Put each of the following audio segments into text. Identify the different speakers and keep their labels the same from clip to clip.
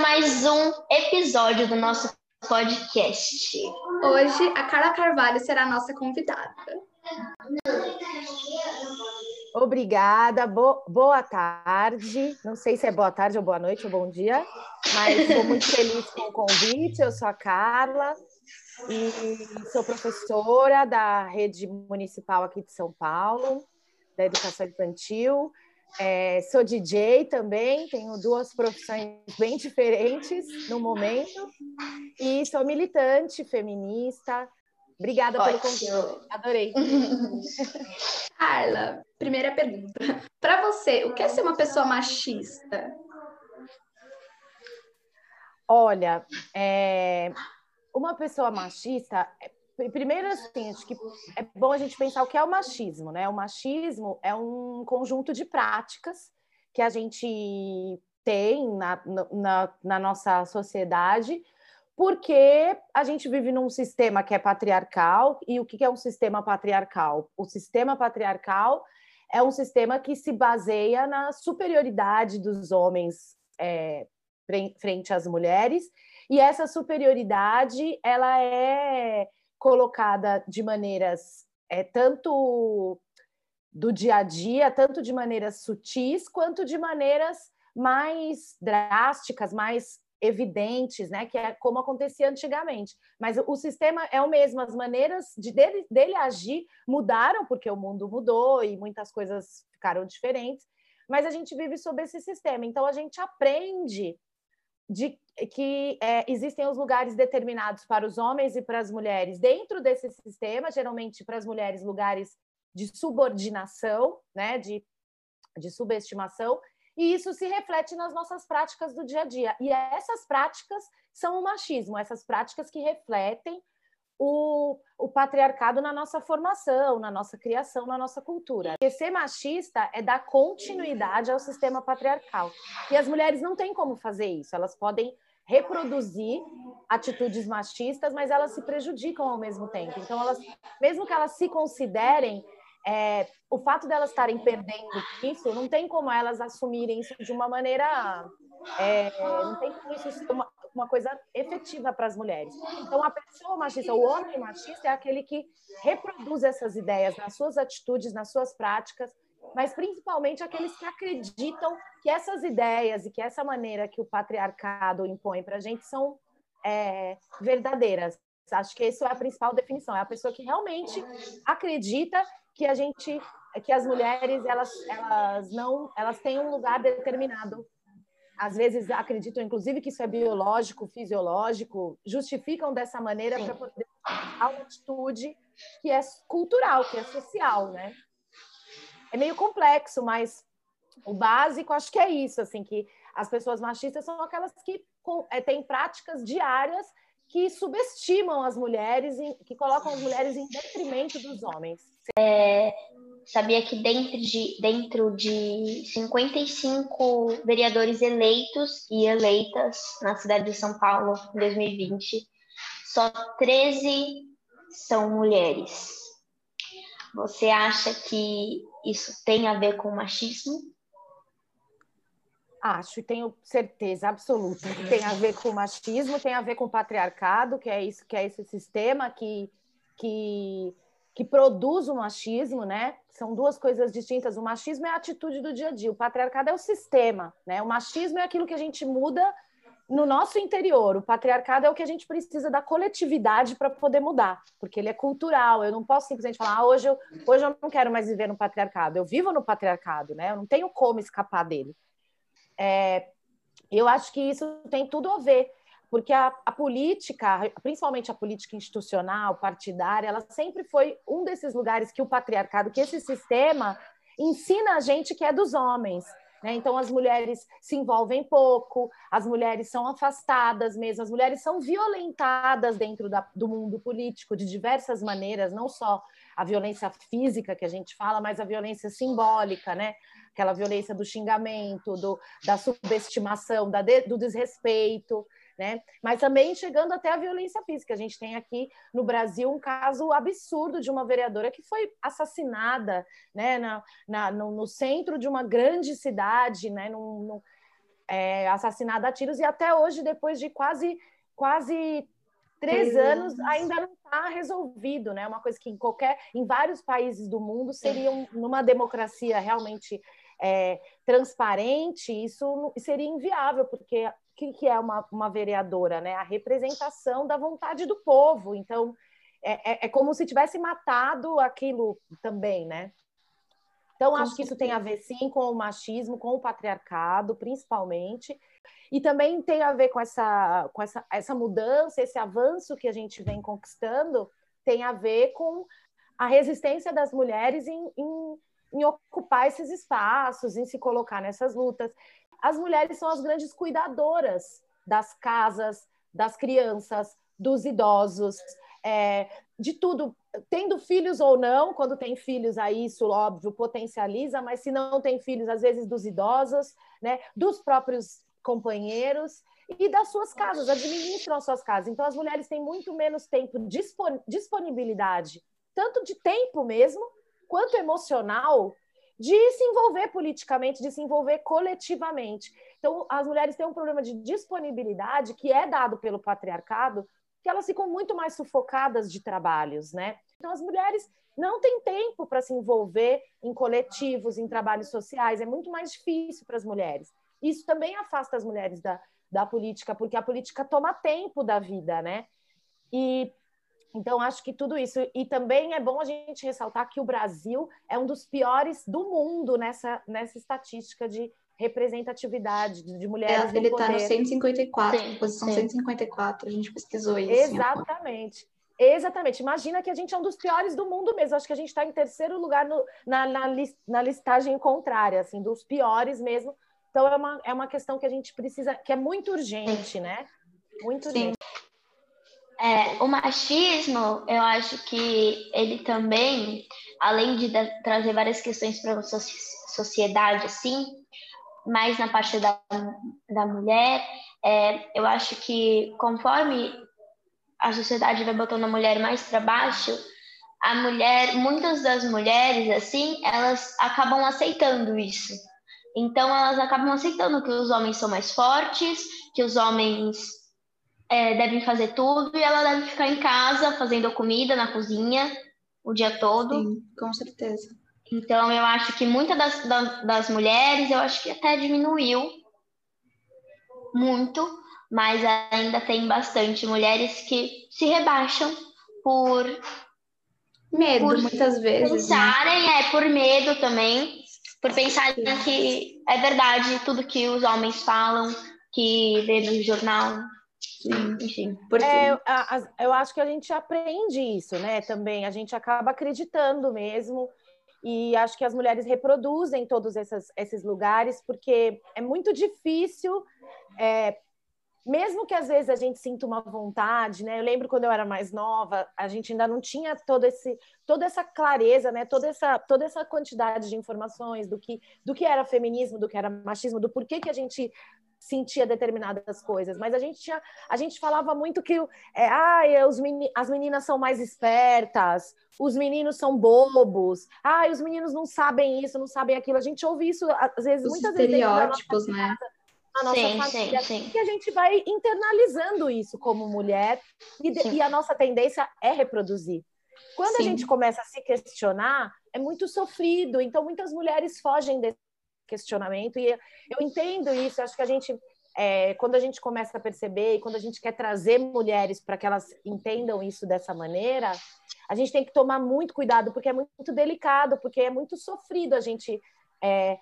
Speaker 1: mais um episódio do nosso podcast.
Speaker 2: Hoje a Carla Carvalho será a nossa convidada.
Speaker 3: Obrigada, Bo boa tarde. Não sei se é boa tarde ou boa noite ou bom dia, mas estou muito feliz com o convite. Eu sou a Carla e sou professora da rede municipal aqui de São Paulo, da educação infantil. É, sou DJ também, tenho duas profissões bem diferentes no momento e sou militante feminista. Obrigada Ótimo. pelo convite, adorei.
Speaker 2: Carla, primeira pergunta. Para você, o que é ser uma pessoa machista?
Speaker 3: Olha, é, uma pessoa machista Primeiro, assim, acho que é bom a gente pensar o que é o machismo, né? O machismo é um conjunto de práticas que a gente tem na, na, na nossa sociedade, porque a gente vive num sistema que é patriarcal, e o que é um sistema patriarcal? O sistema patriarcal é um sistema que se baseia na superioridade dos homens é, frente às mulheres, e essa superioridade ela é colocada de maneiras é, tanto do dia a dia, tanto de maneiras sutis quanto de maneiras mais drásticas, mais evidentes, né, que é como acontecia antigamente. Mas o sistema é o mesmo, as maneiras de dele, dele agir mudaram porque o mundo mudou e muitas coisas ficaram diferentes. Mas a gente vive sob esse sistema, então a gente aprende de que é, existem os lugares determinados para os homens e para as mulheres dentro desse sistema, geralmente para as mulheres lugares de subordinação, né, de, de subestimação, e isso se reflete nas nossas práticas do dia a dia. E essas práticas são o machismo, essas práticas que refletem o, o patriarcado na nossa formação, na nossa criação, na nossa cultura. E ser machista é dar continuidade ao sistema patriarcal. E as mulheres não têm como fazer isso, elas podem reproduzir atitudes machistas, mas elas se prejudicam ao mesmo tempo. Então, elas, mesmo que elas se considerem, é, o fato delas estarem perdendo isso, não tem como elas assumirem isso de uma maneira. É, não tem como isso ser uma, uma coisa efetiva para as mulheres. Então, a pessoa machista, o homem machista, é aquele que reproduz essas ideias nas suas atitudes, nas suas práticas, mas principalmente aqueles que acreditam que essas ideias e que essa maneira que o patriarcado impõe para a gente são é, verdadeiras. Acho que isso é a principal definição. É a pessoa que realmente acredita que a gente, que as mulheres elas, elas não, elas têm um lugar determinado às vezes acreditam, inclusive, que isso é biológico, fisiológico, justificam dessa maneira para poder a uma atitude que é cultural, que é social, né? É meio complexo, mas o básico acho que é isso, assim, que as pessoas machistas são aquelas que é, têm práticas diárias que subestimam as mulheres, que colocam as mulheres em detrimento dos homens.
Speaker 1: É, sabia que dentro de, dentro de 55 vereadores eleitos e eleitas na cidade de São Paulo em 2020, só 13 são mulheres. Você acha que isso tem a ver com machismo?
Speaker 3: Acho, e tenho certeza absoluta que tem a ver com machismo, tem a ver com patriarcado, que é isso, que é esse sistema que, que que produz o machismo, né? São duas coisas distintas. O machismo é a atitude do dia a dia, o patriarcado é o sistema, né? O machismo é aquilo que a gente muda no nosso interior. O patriarcado é o que a gente precisa da coletividade para poder mudar, porque ele é cultural. Eu não posso simplesmente falar, ah, hoje eu, hoje eu não quero mais viver no patriarcado. Eu vivo no patriarcado, né? Eu não tenho como escapar dele. É, eu acho que isso tem tudo a ver porque a, a, política, principalmente a política institucional, partidária, ela sempre foi um desses lugares que o patriarcado, que esse sistema ensina a gente que é dos homens. Né? Então, as mulheres se envolvem pouco, as mulheres são afastadas mesmo, as mulheres são violentadas dentro da, do mundo político de diversas maneiras, não só a violência física que a gente fala, mas a violência simbólica, né? aquela violência do xingamento, do, da subestimação, da de, do desrespeito né? Mas também chegando até a violência física. A gente tem aqui no Brasil um caso absurdo de uma vereadora que foi assassinada, né? Na, na no, no, centro de uma grande cidade, né? Num, num... é, assassinada a tiros, e até hoje, depois de quase, quase três anos, ainda não está resolvido, né? Uma coisa que em qualquer, em vários países do mundo seria um, numa democracia realmente é, transparente, isso seria inviável, porque que, que é uma, uma vereadora, né? A representação da vontade do povo. Então, é, é, é como se tivesse matado aquilo também, né? Então, acho que isso tem a ver, sim, com o machismo, com o patriarcado, principalmente. E também tem a ver com essa, com essa, essa mudança, esse avanço que a gente vem conquistando, tem a ver com a resistência das mulheres em, em, em ocupar esses espaços, em se colocar nessas lutas. As mulheres são as grandes cuidadoras das casas, das crianças, dos idosos, é, de tudo, tendo filhos ou não, quando tem filhos, aí isso, óbvio, potencializa, mas se não tem filhos, às vezes dos idosos, né, dos próprios companheiros e das suas casas, administram as suas casas. Então, as mulheres têm muito menos tempo, disponibilidade, tanto de tempo mesmo, quanto emocional, de se envolver politicamente, de se envolver coletivamente. Então, as mulheres têm um problema de disponibilidade que é dado pelo patriarcado, que elas ficam muito mais sufocadas de trabalhos, né? Então as mulheres não têm tempo para se envolver em coletivos, em trabalhos sociais, é muito mais difícil para as mulheres. Isso também afasta as mulheres da, da política, porque a política toma tempo da vida, né? E então acho que tudo isso e também é bom a gente ressaltar que o Brasil é um dos piores do mundo nessa nessa estatística de representatividade de mulheres
Speaker 2: é, Ele está no 154, sim, posição sim. 154, a gente pesquisou isso.
Speaker 3: Exatamente. Exatamente. Imagina que a gente é um dos piores do mundo mesmo. Acho que a gente está em terceiro lugar no, na, na, na, listagem contrária, assim, dos piores mesmo. Então é uma, é uma questão que a gente precisa, que é muito urgente, né? Muito Sim.
Speaker 4: É, o machismo, eu acho que ele também, além de trazer várias questões para a sociedade, assim, mais na parte da, da mulher, é, eu acho que conforme a sociedade vai botando a mulher mais para baixo, a mulher, muitas das mulheres, assim, elas acabam aceitando isso. Então, elas acabam aceitando que os homens são mais fortes, que os homens é, devem fazer tudo e ela deve ficar em casa fazendo comida na cozinha o dia todo.
Speaker 2: Sim, com certeza.
Speaker 4: Então, eu acho que muitas das, das, das mulheres, eu acho que até diminuiu muito, mas ainda tem bastante mulheres que se rebaixam por
Speaker 2: medo, por muitas vezes.
Speaker 4: Né? Pensarem, né? é por medo também, por pensarem Sim. que é verdade tudo que os homens falam, que vê no jornal. Sim. Enfim.
Speaker 3: Porque... É, eu acho que a gente aprende isso, né? Também a gente acaba acreditando mesmo e acho que as mulheres reproduzem todos esses, esses lugares, porque é muito difícil, é, mesmo que às vezes a gente sinta uma vontade, né? Eu lembro quando eu era mais nova, a gente ainda não tinha todo esse, toda essa clareza, né? Toda essa, toda essa quantidade de informações do que, do que era feminismo, do que era machismo, do porquê que a gente sentia determinadas coisas, mas a gente tinha, a gente falava muito que é, ah, os meni, as meninas são mais espertas, os meninos são bobos, ah, os meninos não sabem isso, não sabem aquilo. A gente ouve isso às vezes,
Speaker 2: os
Speaker 3: muitas
Speaker 2: estereótipos, vezes né?
Speaker 3: a nossa sim, família, sim, sim. que a gente vai internalizando isso como mulher e, e a nossa tendência é reproduzir. Quando sim. a gente começa a se questionar, é muito sofrido. Então, muitas mulheres fogem desse questionamento. E eu entendo isso, acho que a gente, é, quando a gente começa a perceber e quando a gente quer trazer mulheres para que elas entendam isso dessa maneira, a gente tem que tomar muito cuidado, porque é muito delicado, porque é muito sofrido a gente. É,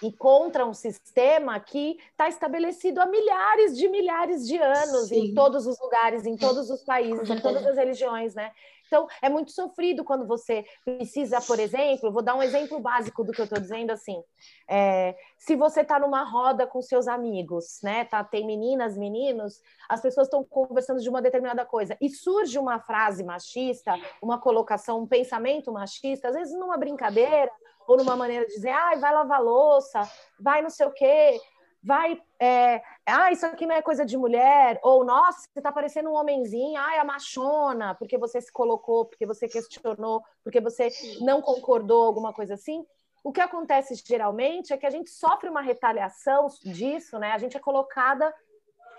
Speaker 3: e contra um sistema que está estabelecido há milhares de milhares de anos Sim. em todos os lugares, em todos os países, em todas as religiões, né? Então, é muito sofrido quando você precisa, por exemplo, vou dar um exemplo básico do que eu estou dizendo assim. É, se você está numa roda com seus amigos, né? Tá, tem meninas, meninos, as pessoas estão conversando de uma determinada coisa e surge uma frase machista, uma colocação, um pensamento machista, às vezes numa brincadeira ou numa maneira de dizer, ai, vai lavar louça, vai não sei o quê vai, é, ah, isso aqui não é coisa de mulher, ou nossa, você está parecendo um homenzinho, ai, a machona, porque você se colocou, porque você questionou, porque você não concordou, alguma coisa assim. o que acontece geralmente é que a gente sofre uma retaliação disso, né? A gente é colocada,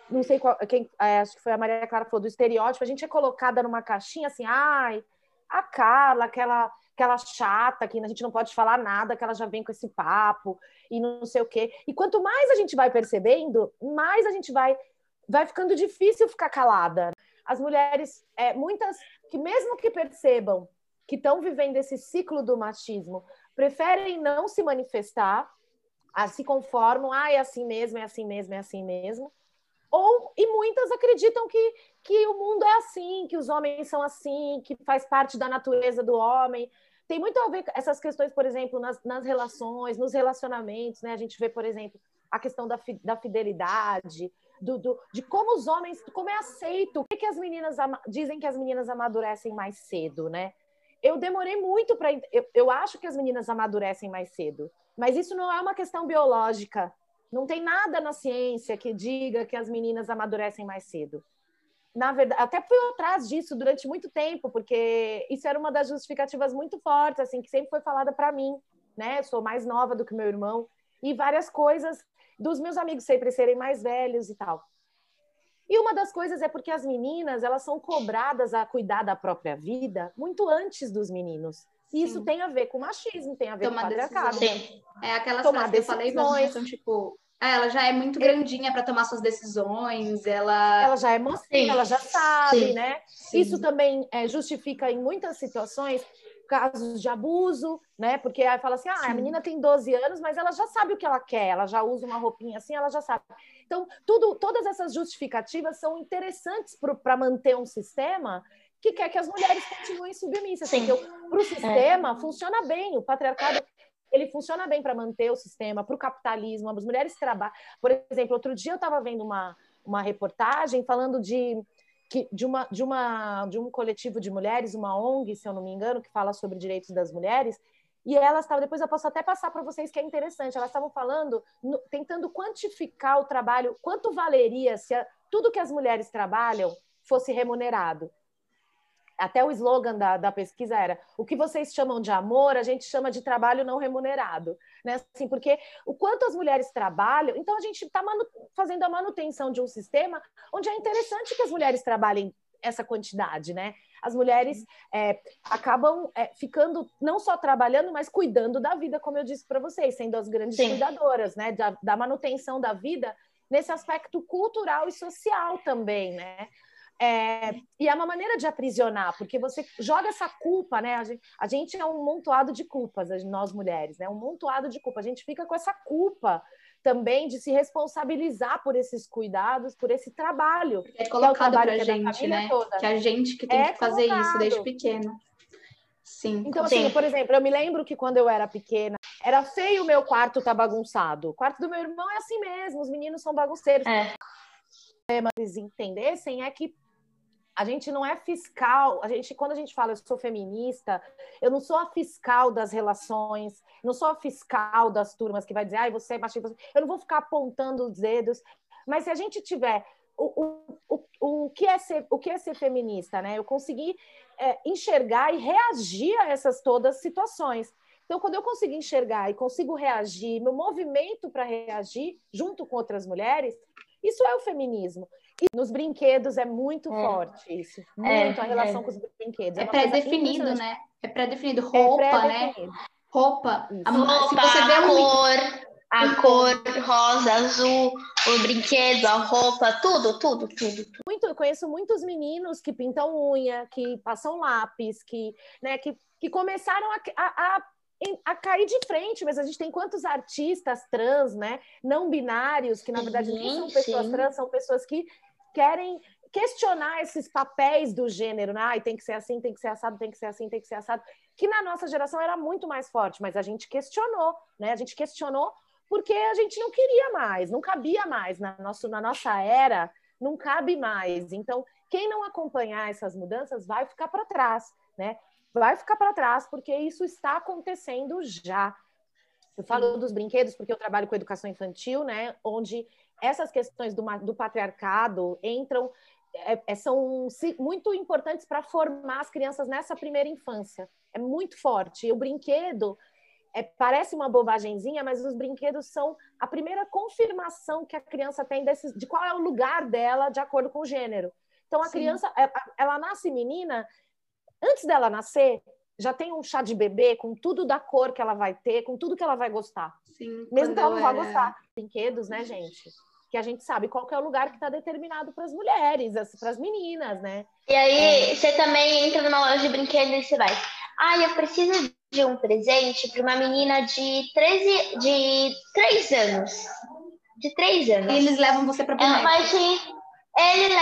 Speaker 3: não sei qual, quem, é, acho que foi a Maria Clara que falou do estereótipo, a gente é colocada numa caixinha assim, ai, a Carla, aquela aquela chata que a gente não pode falar nada, que ela já vem com esse papo e não sei o quê. E quanto mais a gente vai percebendo, mais a gente vai vai ficando difícil ficar calada. As mulheres, é, muitas que mesmo que percebam que estão vivendo esse ciclo do machismo, preferem não se manifestar, a, se conformam, ah, é assim mesmo, é assim mesmo, é assim mesmo. Ou, e muitas acreditam que, que o mundo é assim, que os homens são assim, que faz parte da natureza do homem. Tem muito a ver com essas questões, por exemplo, nas, nas relações, nos relacionamentos, né? A gente vê, por exemplo, a questão da, fi, da fidelidade, do, do, de como os homens, como é aceito, que, que as meninas dizem que as meninas amadurecem mais cedo, né? eu demorei muito para. Eu, eu acho que as meninas amadurecem mais cedo, mas isso não é uma questão biológica. Não tem nada na ciência que diga que as meninas amadurecem mais cedo. Na verdade, até fui atrás disso durante muito tempo, porque isso era uma das justificativas muito fortes, assim, que sempre foi falada para mim, né? Eu sou mais nova do que meu irmão e várias coisas dos meus amigos sempre serem mais velhos e tal. E uma das coisas é porque as meninas elas são cobradas a cuidar da própria vida muito antes dos meninos. E isso tem a ver com machismo, tem a ver tomar com patriarcado.
Speaker 2: Sim. É aquelas tomar que eu falei, mas são tipo, ela já é muito grandinha para tomar suas decisões, ela
Speaker 3: ela já é mocinha, ela já sabe, Sim. né? Sim. Isso também é, justifica em muitas situações casos de abuso, né? Porque aí fala assim: ah, Sim. a menina tem 12 anos, mas ela já sabe o que ela quer, ela já usa uma roupinha assim, ela já sabe. Então, tudo, todas essas justificativas são interessantes para manter um sistema que quer que as mulheres continuem submissas. Sim. Porque para o é. sistema é. funciona bem, o patriarcado ele funciona bem para manter o sistema, para o capitalismo, as mulheres trabalham. Por exemplo, outro dia eu estava vendo uma, uma reportagem falando de que, de, uma, de, uma, de um coletivo de mulheres, uma ONG, se eu não me engano, que fala sobre direitos das mulheres, e elas estavam, depois eu posso até passar para vocês que é interessante, elas estavam falando, no, tentando quantificar o trabalho, quanto valeria se a, tudo que as mulheres trabalham fosse remunerado. Até o slogan da, da pesquisa era: o que vocês chamam de amor, a gente chama de trabalho não remunerado. Né? Assim, porque o quanto as mulheres trabalham, então a gente está fazendo a manutenção de um sistema onde é interessante que as mulheres trabalhem essa quantidade, né? As mulheres é, acabam é, ficando não só trabalhando, mas cuidando da vida, como eu disse para vocês, sendo as grandes Sim. cuidadoras, né? Da, da manutenção da vida nesse aspecto cultural e social também, né? É, e é uma maneira de aprisionar, porque você joga essa culpa, né? A gente, a gente é um montoado de culpas, nós mulheres, né? Um montoado de culpa. A gente fica com essa culpa também de se responsabilizar por esses cuidados, por esse trabalho.
Speaker 2: É colocado para a gente, né? Toda. Que a gente que tem é que fazer colocado. isso desde pequena. Sim.
Speaker 3: Então, assim, por exemplo, eu me lembro que quando eu era pequena, era feio o meu quarto tá bagunçado. O quarto do meu irmão é assim mesmo, os meninos são bagunceiros. É. Mas entendessem é que a gente não é fiscal, a gente quando a gente fala eu sou feminista, eu não sou a fiscal das relações, não sou a fiscal das turmas que vai dizer, ai, você é machista, eu não vou ficar apontando os dedos, mas se a gente tiver o, o, o, o, que, é ser, o que é ser feminista, né? Eu conseguir é, enxergar e reagir a essas todas situações. Então, quando eu consigo enxergar e consigo reagir, meu movimento para reagir junto com outras mulheres, isso é o feminismo. E nos brinquedos é muito é. forte isso. É, muito é, a relação é. com os brinquedos.
Speaker 2: É, é pré-definido, né? É pré-definido. É roupa, né? Roupa. A, roupa, se você vê
Speaker 1: a cor, a cor rosa, azul, o brinquedo, a roupa, tudo, tudo, tudo.
Speaker 3: Muito, eu conheço muitos meninos que pintam unha, que passam lápis, que, né, que, que começaram a, a, a a cair de frente, mas a gente tem quantos artistas trans, né, não binários, que na verdade sim, não são pessoas sim. trans, são pessoas que querem questionar esses papéis do gênero, né? Ai, tem que ser assim, tem que ser assado, tem que ser assim, tem que ser assado, que na nossa geração era muito mais forte, mas a gente questionou, né? A gente questionou porque a gente não queria mais, não cabia mais na, nosso, na nossa era, não cabe mais. Então, quem não acompanhar essas mudanças vai ficar para trás, né? Vai ficar para trás porque isso está acontecendo já. Eu falo dos brinquedos porque eu trabalho com educação infantil, né? Onde essas questões do, do patriarcado entram, é, é, são muito importantes para formar as crianças nessa primeira infância. É muito forte. E o brinquedo é, parece uma bobagemzinha, mas os brinquedos são a primeira confirmação que a criança tem desse, de qual é o lugar dela de acordo com o gênero. Então a Sim. criança, ela, é, ela nasce menina, antes dela nascer, já tem um chá de bebê com tudo da cor que ela vai ter, com tudo que ela vai gostar. Sim, Mesmo que ela não vá era... gostar. Brinquedos, né, gente? Que a gente sabe qual é o lugar que está determinado para as mulheres, para as meninas, né?
Speaker 1: E aí, é... você também entra numa loja de brinquedos e você vai. Ah, eu preciso de um presente para uma menina de 13, de 3 anos. De 3 anos.
Speaker 2: E eles levam você para boneca.
Speaker 1: Mas ele,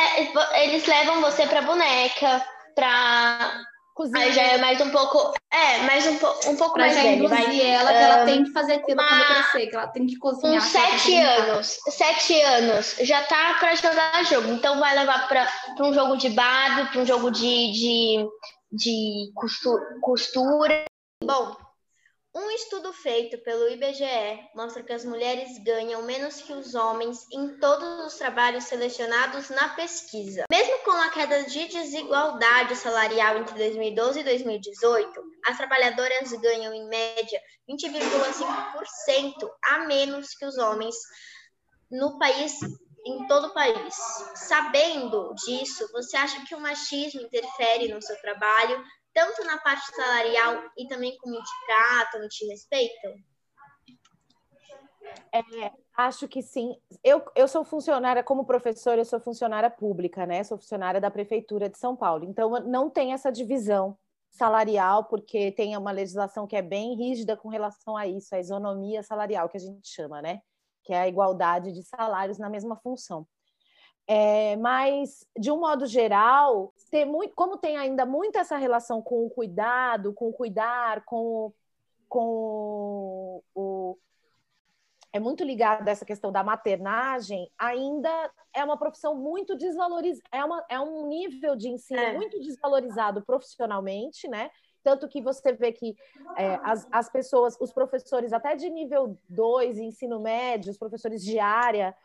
Speaker 1: eles levam você para boneca, para Cozinha. Aí já é mais um pouco. É, mais um, um pouco pra mais velho. Vai.
Speaker 2: ela que ela tem que fazer aquilo uma, quando crescer, que ela tem que cozinhar.
Speaker 1: Com sete anos. Sete anos. Já tá para jogar jogo. Então vai levar para um jogo de bardo, para um jogo de, de, de costura. Bom, um estudo feito pelo IBGE mostra que as mulheres ganham menos que os homens em todos os trabalhos selecionados na pesquisa. Mesmo com a queda de desigualdade salarial entre 2012 e 2018, as trabalhadoras ganham em média 20,5% a menos que os homens no país em todo o país. Sabendo disso, você acha que o machismo interfere no seu trabalho, tanto na parte salarial e também como te tratam te respeitam?
Speaker 3: É, acho que sim. Eu, eu sou funcionária, como professora, eu sou funcionária pública, né? Sou funcionária da Prefeitura de São Paulo. Então, não tem essa divisão salarial, porque tem uma legislação que é bem rígida com relação a isso, a isonomia salarial, que a gente chama, né? Que é a igualdade de salários na mesma função. É, mas, de um modo geral, tem muito, como tem ainda muito essa relação com o cuidado, com o cuidar, com, com o. É muito ligado a essa questão da maternagem, ainda é uma profissão muito desvalorizada, é, uma, é um nível de ensino é. muito desvalorizado profissionalmente, né? Tanto que você vê que é, as, as pessoas, os professores até de nível 2, ensino médio, os professores de área,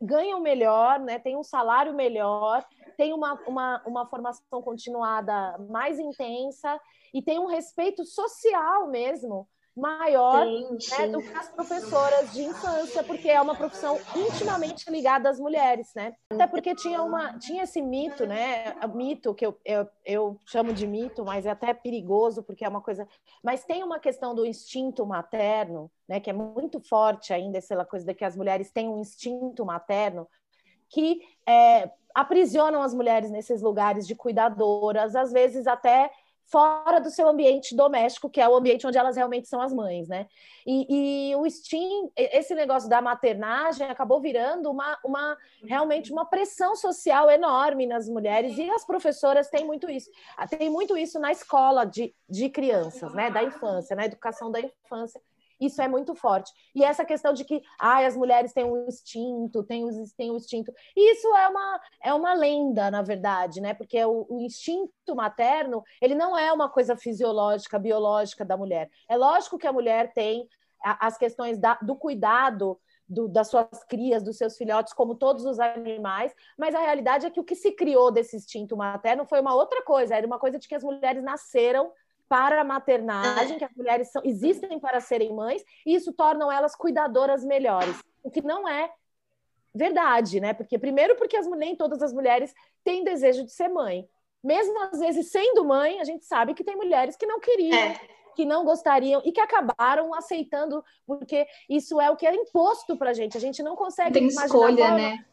Speaker 3: ganham melhor, né, tem um salário melhor, tem uma, uma, uma formação continuada mais intensa e tem um respeito social mesmo maior sim, né, do que as professoras de infância, porque é uma profissão intimamente ligada às mulheres, né? Até porque tinha, uma, tinha esse mito, né? Mito que eu, eu, eu chamo de mito, mas é até perigoso, porque é uma coisa. Mas tem uma questão do instinto materno, né? Que é muito forte ainda, essa coisa de que as mulheres têm um instinto materno que é, aprisionam as mulheres nesses lugares de cuidadoras, às vezes até fora do seu ambiente doméstico, que é o ambiente onde elas realmente são as mães, né? E, e o Steam, esse negócio da maternagem acabou virando uma, uma realmente uma pressão social enorme nas mulheres, e as professoras têm muito isso. Tem muito isso na escola de, de crianças, né? Da infância, na educação da infância. Isso é muito forte. E essa questão de que ah, as mulheres têm um instinto, têm, têm um instinto. Isso é uma, é uma lenda, na verdade, né? Porque o, o instinto materno, ele não é uma coisa fisiológica, biológica da mulher. É lógico que a mulher tem as questões da, do cuidado do, das suas crias, dos seus filhotes, como todos os animais, mas a realidade é que o que se criou desse instinto materno foi uma outra coisa, era uma coisa de que as mulheres nasceram para a maternagem, que as mulheres são, existem para serem mães, e isso torna elas cuidadoras melhores, o que não é verdade, né? Porque primeiro porque as, nem todas as mulheres têm desejo de ser mãe. Mesmo às vezes sendo mãe, a gente sabe que tem mulheres que não queriam, é. que não gostariam e que acabaram aceitando, porque isso é o que é imposto para a gente. A gente não consegue
Speaker 2: tem escolha, né?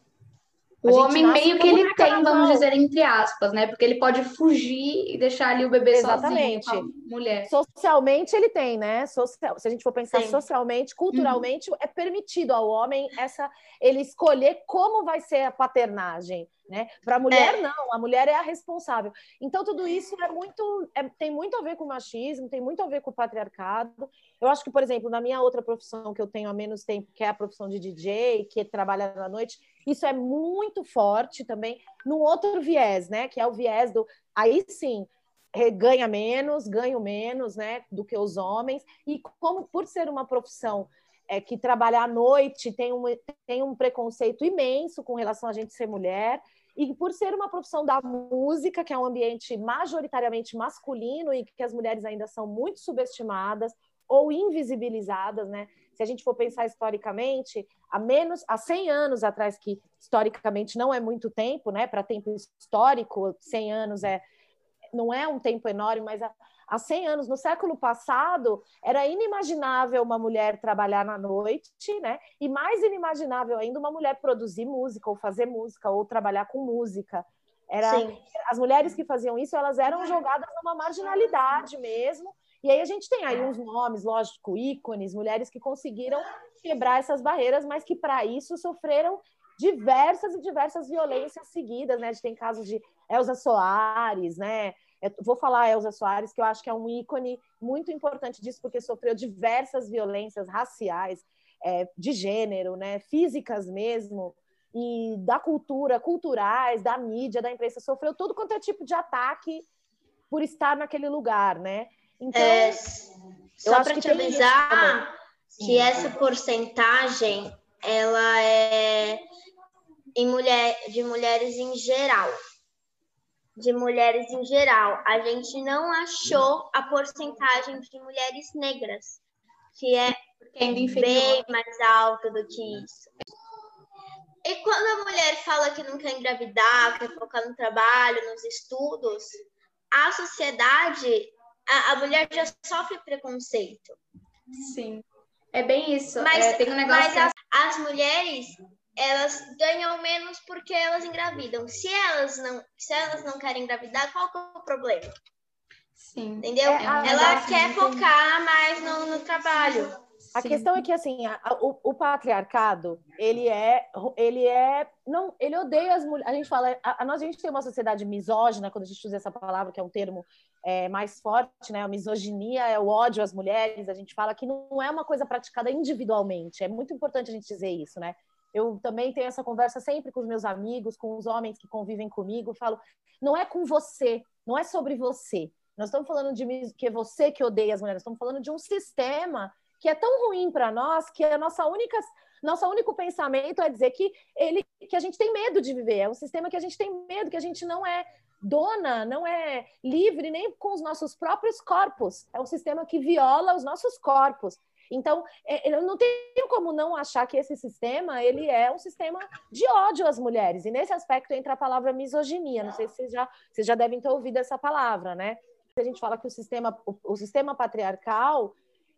Speaker 2: O homem meio que ele tem, vamos dizer, entre aspas, né? Porque ele pode fugir e deixar ali o bebê Exatamente. sozinho mulher.
Speaker 3: Socialmente ele tem, né? Social, se a gente for pensar Sim. socialmente, culturalmente, uhum. é permitido ao homem essa ele escolher como vai ser a paternagem. Né? Para a mulher, é. não, a mulher é a responsável. Então, tudo isso é muito, é, tem muito a ver com o machismo, tem muito a ver com o patriarcado. Eu acho que, por exemplo, na minha outra profissão que eu tenho há menos tempo, que é a profissão de DJ, que trabalha na noite, isso é muito forte também num outro viés, né? Que é o viés do. Aí sim, ganha menos, ganho menos, né? Do que os homens. E como, por ser uma profissão é, que trabalha à noite tem um, tem um preconceito imenso com relação a gente ser mulher. E por ser uma profissão da música, que é um ambiente majoritariamente masculino e que as mulheres ainda são muito subestimadas, ou invisibilizadas, né? Se a gente for pensar historicamente, há menos há 100 anos atrás, que historicamente não é muito tempo, né? Para tempo histórico, 100 anos é não é um tempo enorme, mas há, há 100 anos, no século passado, era inimaginável uma mulher trabalhar na noite, né? E mais inimaginável ainda uma mulher produzir música, ou fazer música, ou trabalhar com música. Era, as mulheres que faziam isso, elas eram jogadas numa marginalidade mesmo. E aí a gente tem aí uns nomes, lógico, ícones, mulheres que conseguiram quebrar essas barreiras, mas que para isso sofreram diversas e diversas violências seguidas, né? A gente tem casos de Elza Soares, né? Eu vou falar Elza Soares, que eu acho que é um ícone muito importante disso, porque sofreu diversas violências raciais, é, de gênero, né? Físicas mesmo, e da cultura, culturais, da mídia, da imprensa, sofreu todo quanto é tipo de ataque por estar naquele lugar, né?
Speaker 1: Então, é, só para te avisar que essa porcentagem ela é em mulher, de mulheres em geral. De mulheres em geral. A gente não achou a porcentagem de mulheres negras, que é bem mais alta do que isso. E quando a mulher fala que não quer engravidar, quer focar no trabalho, nos estudos, a sociedade, a, a mulher já sofre preconceito.
Speaker 2: Sim. É bem isso.
Speaker 1: Mas,
Speaker 2: é,
Speaker 1: tem um negócio mas as, as mulheres elas ganham menos porque elas engravidam. Se elas não, se elas não querem engravidar, qual que é o problema?
Speaker 2: Sim.
Speaker 1: Entendeu? É, ela quer focar mais no, no trabalho.
Speaker 3: A Sim. questão é que assim, a, a, o, o, patriarcado, ele é, ele é, não, ele odeia as mulheres. A gente fala, a, a, nós a gente tem uma sociedade misógina quando a gente usa essa palavra, que é um termo é, mais forte, né? A misoginia é o ódio às mulheres. A gente fala que não é uma coisa praticada individualmente. É muito importante a gente dizer isso, né? Eu também tenho essa conversa sempre com os meus amigos, com os homens que convivem comigo. falo, não é com você, não é sobre você. Nós estamos falando de que é você que odeia as mulheres. Estamos falando de um sistema que é tão ruim para nós que a nossa única nosso único pensamento é dizer que ele que a gente tem medo de viver, é um sistema que a gente tem medo, que a gente não é dona, não é livre nem com os nossos próprios corpos. É um sistema que viola os nossos corpos. Então, é, eu não tenho como não achar que esse sistema ele é um sistema de ódio às mulheres. E nesse aspecto entra a palavra misoginia. Não sei se vocês já, vocês já devem ter ouvido essa palavra, né? A gente fala que o sistema, o, o sistema patriarcal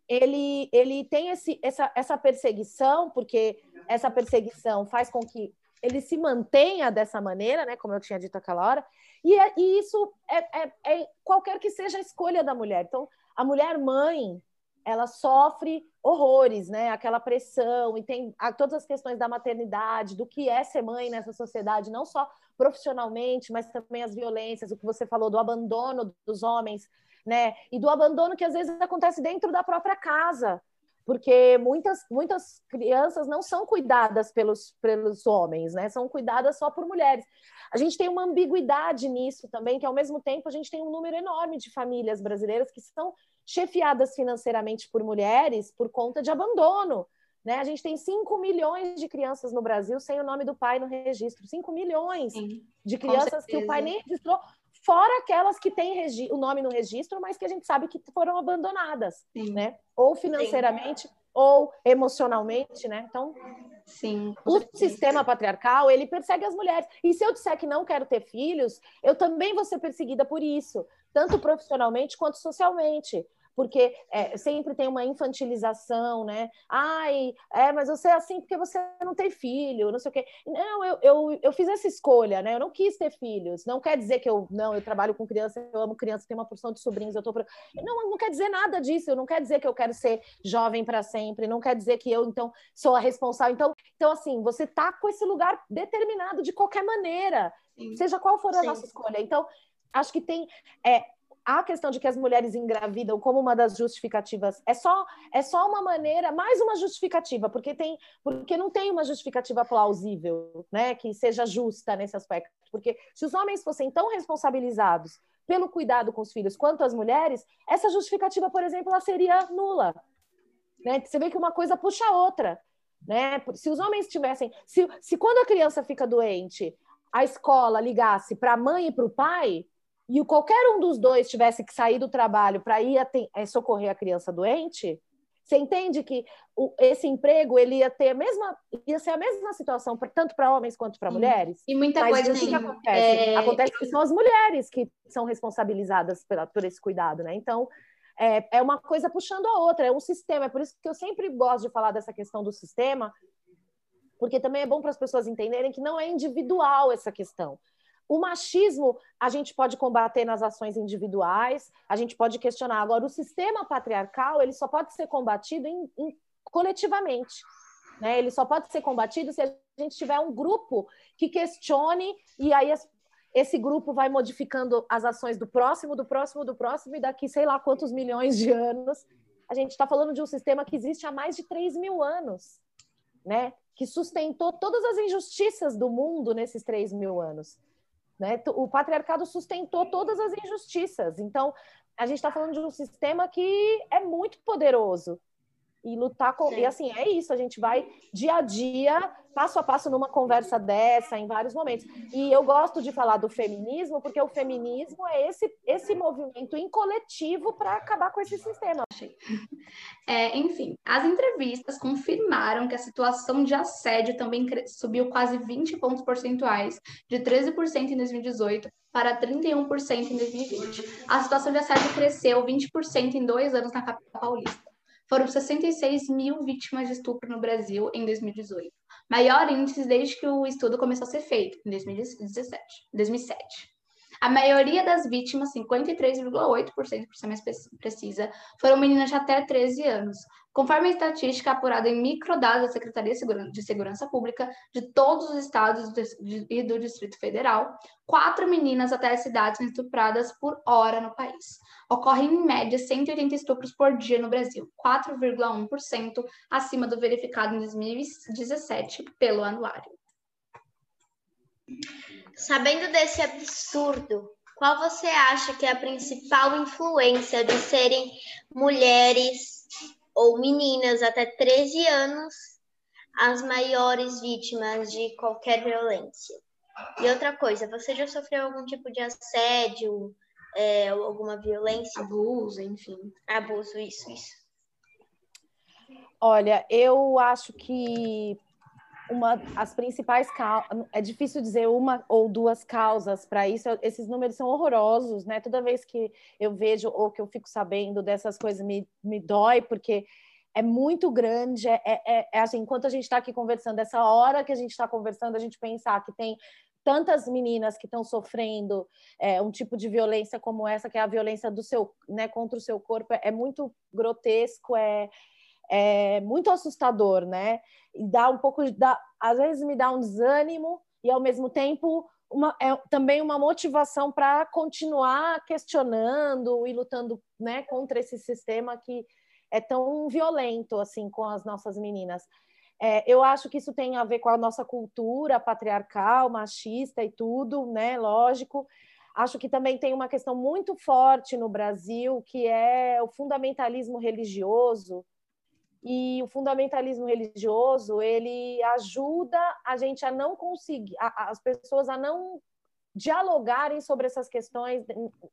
Speaker 3: ele, ele tem esse, essa, essa perseguição, porque essa perseguição faz com que ele se mantenha dessa maneira, né, como eu tinha dito aquela hora, e, é, e isso é, é, é, qualquer que seja a escolha da mulher. Então, a mulher mãe, ela sofre horrores, né, aquela pressão, e tem todas as questões da maternidade, do que é ser mãe nessa sociedade, não só profissionalmente, mas também as violências, o que você falou do abandono dos homens né? E do abandono que às vezes acontece dentro da própria casa, porque muitas, muitas crianças não são cuidadas pelos, pelos homens, né? São cuidadas só por mulheres. A gente tem uma ambiguidade nisso também, que ao mesmo tempo a gente tem um número enorme de famílias brasileiras que são chefiadas financeiramente por mulheres por conta de abandono. Né? A gente tem 5 milhões de crianças no Brasil sem o nome do pai no registro. 5 milhões Sim, de crianças que o pai nem registrou fora aquelas que têm o nome no registro, mas que a gente sabe que foram abandonadas, Sim. né? Ou financeiramente, Sim. ou emocionalmente, né? Então,
Speaker 2: Sim.
Speaker 3: O sistema patriarcal, ele persegue as mulheres. E se eu disser que não quero ter filhos, eu também vou ser perseguida por isso, tanto profissionalmente quanto socialmente porque é, sempre tem uma infantilização, né? Ai, é, mas você é assim porque você não tem filho, não sei o quê. Não, eu, eu, eu fiz essa escolha, né? Eu não quis ter filhos. Não quer dizer que eu, não, eu trabalho com criança, eu amo criança, tenho uma porção de sobrinhos, eu tô... Pro... Não, não quer dizer nada disso, não quer dizer que eu quero ser jovem para sempre, não quer dizer que eu, então, sou a responsável. Então, então assim, você tá com esse lugar determinado de qualquer maneira, Sim. seja qual for a Sim. nossa escolha. Então, acho que tem... É, a questão de que as mulheres engravidam como uma das justificativas é só é só uma maneira, mais uma justificativa, porque tem porque não tem uma justificativa plausível, né, que seja justa nesse aspecto, porque se os homens fossem tão responsabilizados pelo cuidado com os filhos quanto as mulheres, essa justificativa, por exemplo, ela seria nula. Né? Você vê que uma coisa puxa a outra. Né? Se os homens tivessem. Se, se quando a criança fica doente, a escola ligasse para a mãe e para o pai, e qualquer um dos dois tivesse que sair do trabalho para ir é, socorrer a criança doente, você entende que o, esse emprego ele ia ter a mesma, ia ser a mesma situação pra, tanto para homens quanto para mulheres?
Speaker 2: E muita Mas coisa
Speaker 3: assim, que acontece? É... Acontece que são as mulheres que são responsabilizadas pela, por esse cuidado, né? Então é, é uma coisa puxando a outra, é um sistema. É por isso que eu sempre gosto de falar dessa questão do sistema, porque também é bom para as pessoas entenderem que não é individual essa questão. O machismo a gente pode combater nas ações individuais, a gente pode questionar. Agora, o sistema patriarcal ele só pode ser combatido em, em, coletivamente. Né? Ele só pode ser combatido se a gente tiver um grupo que questione e aí as, esse grupo vai modificando as ações do próximo, do próximo, do próximo, e daqui sei lá quantos milhões de anos. A gente está falando de um sistema que existe há mais de 3 mil anos, né? que sustentou todas as injustiças do mundo nesses 3 mil anos. Né? O patriarcado sustentou todas as injustiças. Então, a gente está falando de um sistema que é muito poderoso. E lutar com. Sim. E assim, é isso, a gente vai dia a dia, passo a passo, numa conversa dessa, em vários momentos. E eu gosto de falar do feminismo, porque o feminismo é esse, esse movimento em coletivo para acabar com esse sistema.
Speaker 2: É, enfim, as entrevistas confirmaram que a situação de assédio também subiu quase 20 pontos percentuais, de 13% em 2018 para 31% em 2020. A situação de assédio cresceu 20% em dois anos na capital paulista. Foram 66 mil vítimas de estupro no Brasil em 2018. Maior índice desde que o estudo começou a ser feito, em 2017, 2007. A maioria das vítimas, 53,8%, por ser mais precisa, foram meninas de até 13 anos. Conforme a estatística apurada em microdados da Secretaria de Segurança Pública de todos os estados e do Distrito Federal, quatro meninas até essa idade são estupradas por hora no país. Ocorrem, em média, 180 estupros por dia no Brasil, 4,1% acima do verificado em 2017 pelo anuário.
Speaker 1: Sabendo desse absurdo, qual você acha que é a principal influência de serem mulheres ou meninas até 13 anos as maiores vítimas de qualquer violência? E outra coisa, você já sofreu algum tipo de assédio, é, alguma violência?
Speaker 2: Abuso, enfim.
Speaker 1: Abuso, isso, isso.
Speaker 3: Olha, eu acho que uma, as principais causas, é difícil dizer uma ou duas causas para isso, esses números são horrorosos, né? Toda vez que eu vejo ou que eu fico sabendo dessas coisas, me, me dói, porque é muito grande, é, é, é assim, enquanto a gente está aqui conversando, essa hora que a gente está conversando, a gente pensar que tem tantas meninas que estão sofrendo é, um tipo de violência como essa, que é a violência do seu, né, contra o seu corpo, é, é muito grotesco, é, é muito assustador, né? E dá um pouco, dá, às vezes me dá um desânimo e ao mesmo tempo uma, é também uma motivação para continuar questionando e lutando, né, contra esse sistema que é tão violento assim com as nossas meninas. É, eu acho que isso tem a ver com a nossa cultura patriarcal, machista e tudo, né? Lógico. Acho que também tem uma questão muito forte no Brasil, que é o fundamentalismo religioso, e o fundamentalismo religioso ele ajuda a gente a não conseguir a, as pessoas a não dialogarem sobre essas questões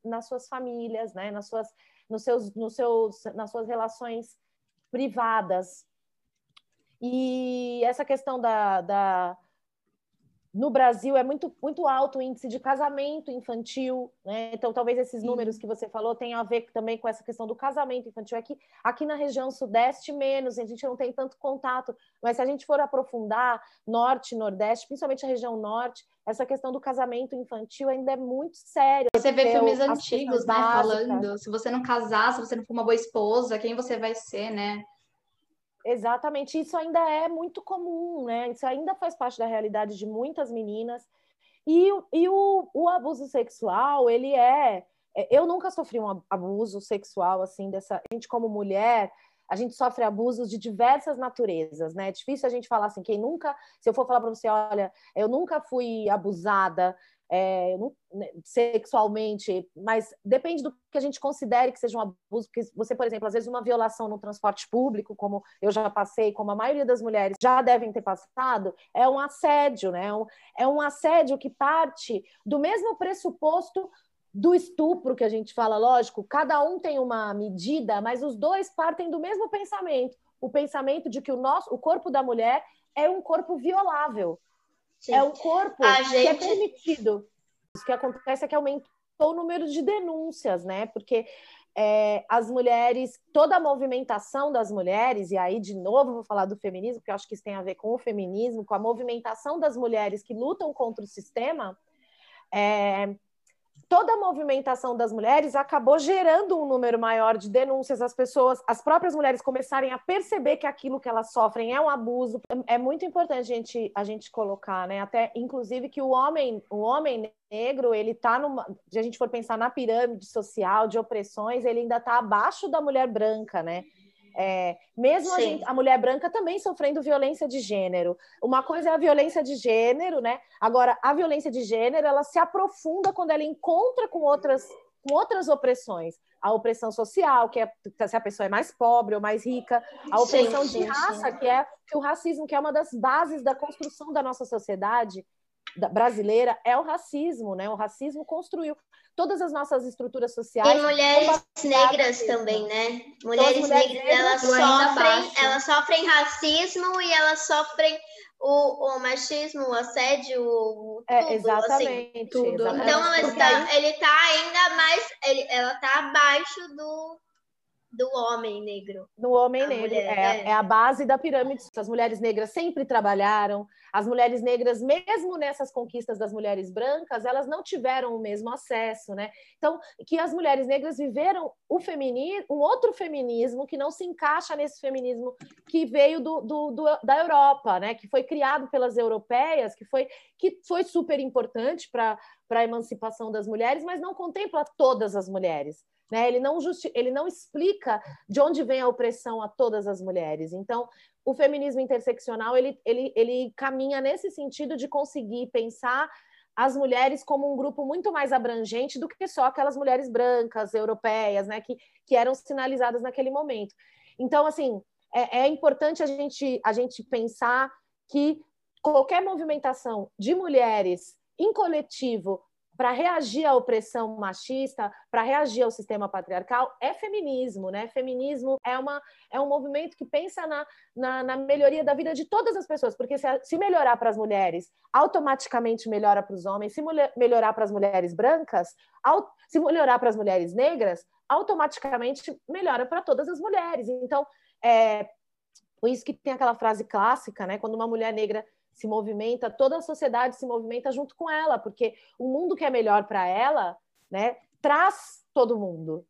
Speaker 3: nas suas famílias né nas suas nos seus nos seus nas suas relações privadas. E essa questão da, da no Brasil é muito, muito alto o índice de casamento infantil, né? Então, talvez esses números que você falou tenham a ver também com essa questão do casamento infantil. Aqui, aqui na região sudeste, menos, a gente não tem tanto contato, mas se a gente for aprofundar norte, nordeste, principalmente a região norte, essa questão do casamento infantil ainda é muito séria.
Speaker 2: Você vê filmes antigos, né? Falando, se você não casar, se você não for uma boa esposa, quem você vai ser, né?
Speaker 3: Exatamente, isso ainda é muito comum, né? Isso ainda faz parte da realidade de muitas meninas. E, e o, o abuso sexual, ele é, é. Eu nunca sofri um abuso sexual assim dessa. A gente, como mulher, a gente sofre abusos de diversas naturezas, né? É difícil a gente falar assim, quem nunca, se eu for falar para você, olha, eu nunca fui abusada é, né, sexualmente, mas depende do que a gente considere que seja um abuso, porque você, por exemplo, às vezes uma violação no transporte público, como eu já passei, como a maioria das mulheres já devem ter passado, é um assédio, né? É um, é um assédio que parte do mesmo pressuposto do estupro que a gente fala, lógico, cada um tem uma medida, mas os dois partem do mesmo pensamento, o pensamento de que o nosso, o corpo da mulher é um corpo violável, Sim. é um corpo gente... que é permitido. O que acontece é que aumentou o número de denúncias, né? Porque é, as mulheres, toda a movimentação das mulheres, e aí de novo vou falar do feminismo, porque eu acho que isso tem a ver com o feminismo, com a movimentação das mulheres que lutam contra o sistema, é, toda a movimentação das mulheres acabou gerando um número maior de denúncias. As pessoas, as próprias mulheres começarem a perceber que aquilo que elas sofrem é um abuso. É muito importante a gente, a gente colocar, né? Até, inclusive, que o homem, o homem negro, ele está numa. Se a gente for pensar na pirâmide social de opressões, ele ainda está abaixo da mulher branca, né? É, mesmo a, gente, a, mulher branca também sofrendo violência de gênero. Uma coisa é a violência de gênero, né? Agora, a violência de gênero, ela se aprofunda quando ela encontra com outras, com outras opressões. A opressão social, que é se a pessoa é mais pobre ou mais rica, a opressão sim, sim, de raça, sim. que é que o racismo, que é uma das bases da construção da nossa sociedade, brasileira é o racismo, né? O racismo construiu todas as nossas estruturas sociais.
Speaker 1: E mulheres negras também, né? Mulheres, mulheres negras, elas sofrem, elas sofrem racismo e elas sofrem o, o machismo, o assédio, tudo,
Speaker 3: é, exatamente, assim,
Speaker 1: tudo. Exatamente. Então ela está, ele está ainda mais, ele, ela está abaixo do do homem negro.
Speaker 3: Do homem a negro, mulher, é, é. é, a base da pirâmide. As mulheres negras sempre trabalharam, as mulheres negras, mesmo nessas conquistas das mulheres brancas, elas não tiveram o mesmo acesso, né? Então, que as mulheres negras viveram o feminismo, um outro feminismo que não se encaixa nesse feminismo que veio do, do, do, da Europa, né? Que foi criado pelas europeias, que foi, que foi super importante para a emancipação das mulheres, mas não contempla todas as mulheres. Né? Ele, não justi ele não explica de onde vem a opressão a todas as mulheres. Então, o feminismo interseccional ele, ele, ele caminha nesse sentido de conseguir pensar as mulheres como um grupo muito mais abrangente do que só aquelas mulheres brancas, europeias, né, que, que eram sinalizadas naquele momento. Então, assim, é, é importante a gente, a gente pensar que qualquer movimentação de mulheres em coletivo para reagir à opressão machista, para reagir ao sistema patriarcal, é feminismo, né? Feminismo é, uma, é um movimento que pensa na, na, na melhoria da vida de todas as pessoas, porque se, se melhorar para as mulheres, automaticamente melhora para os homens, se mulher, melhorar para as mulheres brancas, se melhorar para as mulheres negras, automaticamente melhora para todas as mulheres. Então, é, por isso que tem aquela frase clássica, né? Quando uma mulher negra se movimenta, toda a sociedade se movimenta junto com ela, porque o mundo que é melhor para ela, né, traz todo mundo.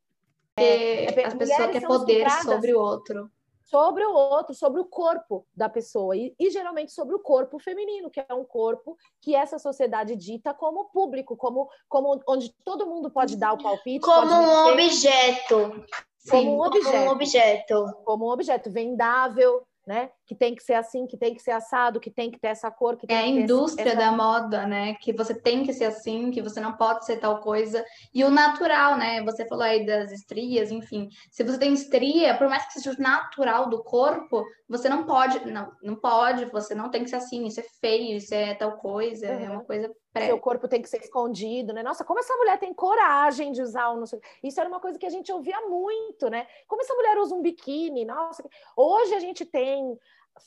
Speaker 2: É, é, a pessoa quer poder sobre o outro.
Speaker 3: Sobre o outro, sobre o corpo da pessoa, e, e, geralmente sobre o corpo feminino, que é um corpo que essa sociedade dita como público, como, como onde todo mundo pode dar o palpite.
Speaker 1: Como um objeto.
Speaker 3: Como Sim, um objeto.
Speaker 1: Como um objeto.
Speaker 3: Como um objeto vendável, né? Que tem que ser assim, que tem que ser assado, que tem que ter essa cor, que tem
Speaker 2: é
Speaker 3: que
Speaker 2: a indústria essa... da moda, né? Que você tem que ser assim, que você não pode ser tal coisa. E o natural, né? Você falou aí das estrias, enfim. Se você tem estria, por mais que seja natural do corpo, você não pode, não, não pode, você não tem que ser assim, isso é feio, isso é tal coisa, uhum. é uma coisa
Speaker 3: pré. Seu corpo tem que ser escondido, né? Nossa, como essa mulher tem coragem de usar um. Isso era uma coisa que a gente ouvia muito, né? Como essa mulher usa um biquíni, nossa. Hoje a gente tem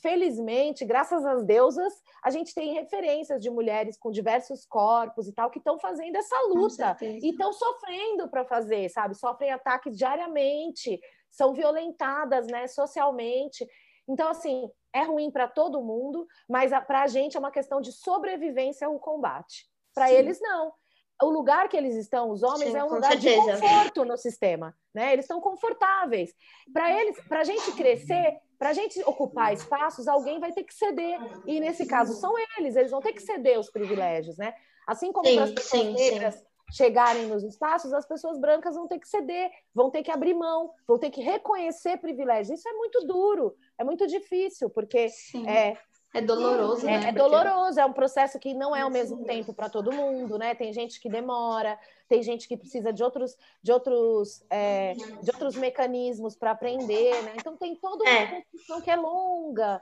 Speaker 3: felizmente, graças às deusas, a gente tem referências de mulheres com diversos corpos e tal que estão fazendo essa luta e estão sofrendo para fazer, sabe? Sofrem ataques diariamente, são violentadas, né, socialmente. Então, assim, é ruim para todo mundo, mas para a gente é uma questão de sobrevivência ao combate. Para eles, não. O lugar que eles estão, os homens, Sim, é um lugar certeza. de conforto no sistema. Né? Eles estão confortáveis. Para eles, para a gente crescer, para a gente ocupar espaços, alguém vai ter que ceder. E nesse caso são eles, eles vão ter que ceder os privilégios, né? Assim como para as pessoas sim, negras sim chegarem nos espaços, as pessoas brancas vão ter que ceder, vão ter que abrir mão, vão ter que reconhecer privilégios. Isso é muito duro, é muito difícil, porque é,
Speaker 2: é doloroso,
Speaker 3: é,
Speaker 2: né?
Speaker 3: É doloroso, é um processo que não é ao mesmo tempo para todo mundo, né? Tem gente que demora, tem gente que precisa de outros, de outros, é, de outros mecanismos para aprender, né? Então tem toda uma é. construção que é longa.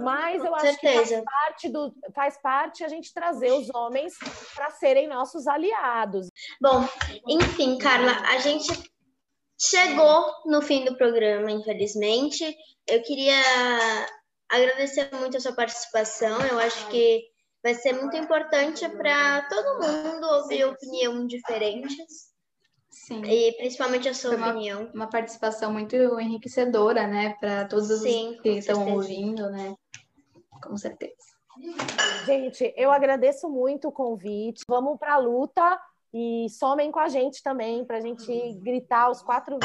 Speaker 3: Mas eu acho que faz parte, do, faz parte a gente trazer os homens para serem nossos aliados.
Speaker 1: Bom, enfim, Carla, a gente chegou no fim do programa, infelizmente. Eu queria agradecer muito a sua participação. Eu acho que vai ser muito importante para todo mundo ouvir opiniões diferentes. Sim. E principalmente a sua
Speaker 2: uma,
Speaker 1: opinião.
Speaker 2: Uma participação muito enriquecedora, né, para todos Sim, os que estão ouvindo, né? Com certeza.
Speaker 3: Gente, eu agradeço muito o convite. Vamos para a luta e somem com a gente também, para a gente gritar os quatro.